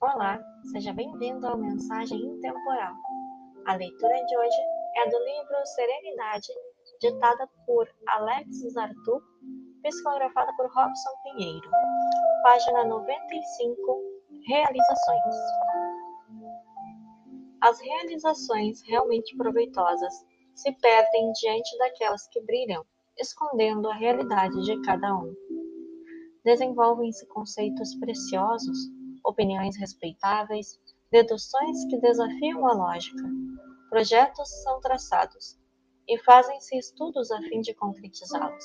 Olá, seja bem-vindo ao Mensagem Intemporal. A leitura de hoje é do livro Serenidade, ditada por Alexis Arthur, psicografada por Robson Pinheiro. Página 95 Realizações. As realizações realmente proveitosas se perdem diante daquelas que brilham, escondendo a realidade de cada um. Desenvolvem-se conceitos preciosos, opiniões respeitáveis, deduções que desafiam a lógica. Projetos são traçados e fazem-se estudos a fim de concretizá-los.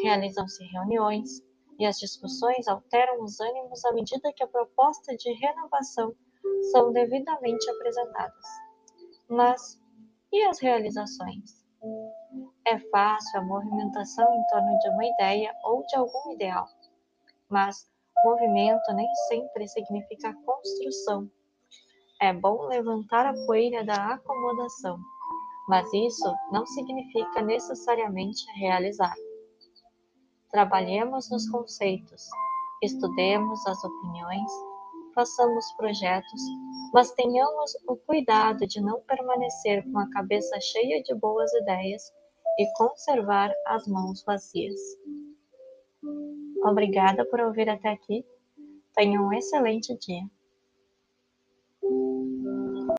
Realizam-se reuniões e as discussões alteram os ânimos à medida que a proposta de renovação são devidamente apresentadas. Mas e as realizações? É fácil a movimentação em torno de uma ideia ou de algum ideal, mas movimento nem sempre significa construção. É bom levantar a poeira da acomodação, mas isso não significa necessariamente realizar. Trabalhemos nos conceitos, estudemos as opiniões, façamos projetos, mas tenhamos o cuidado de não permanecer com a cabeça cheia de boas ideias e conservar as mãos vazias. Obrigada por ouvir até aqui. Tenha um excelente dia.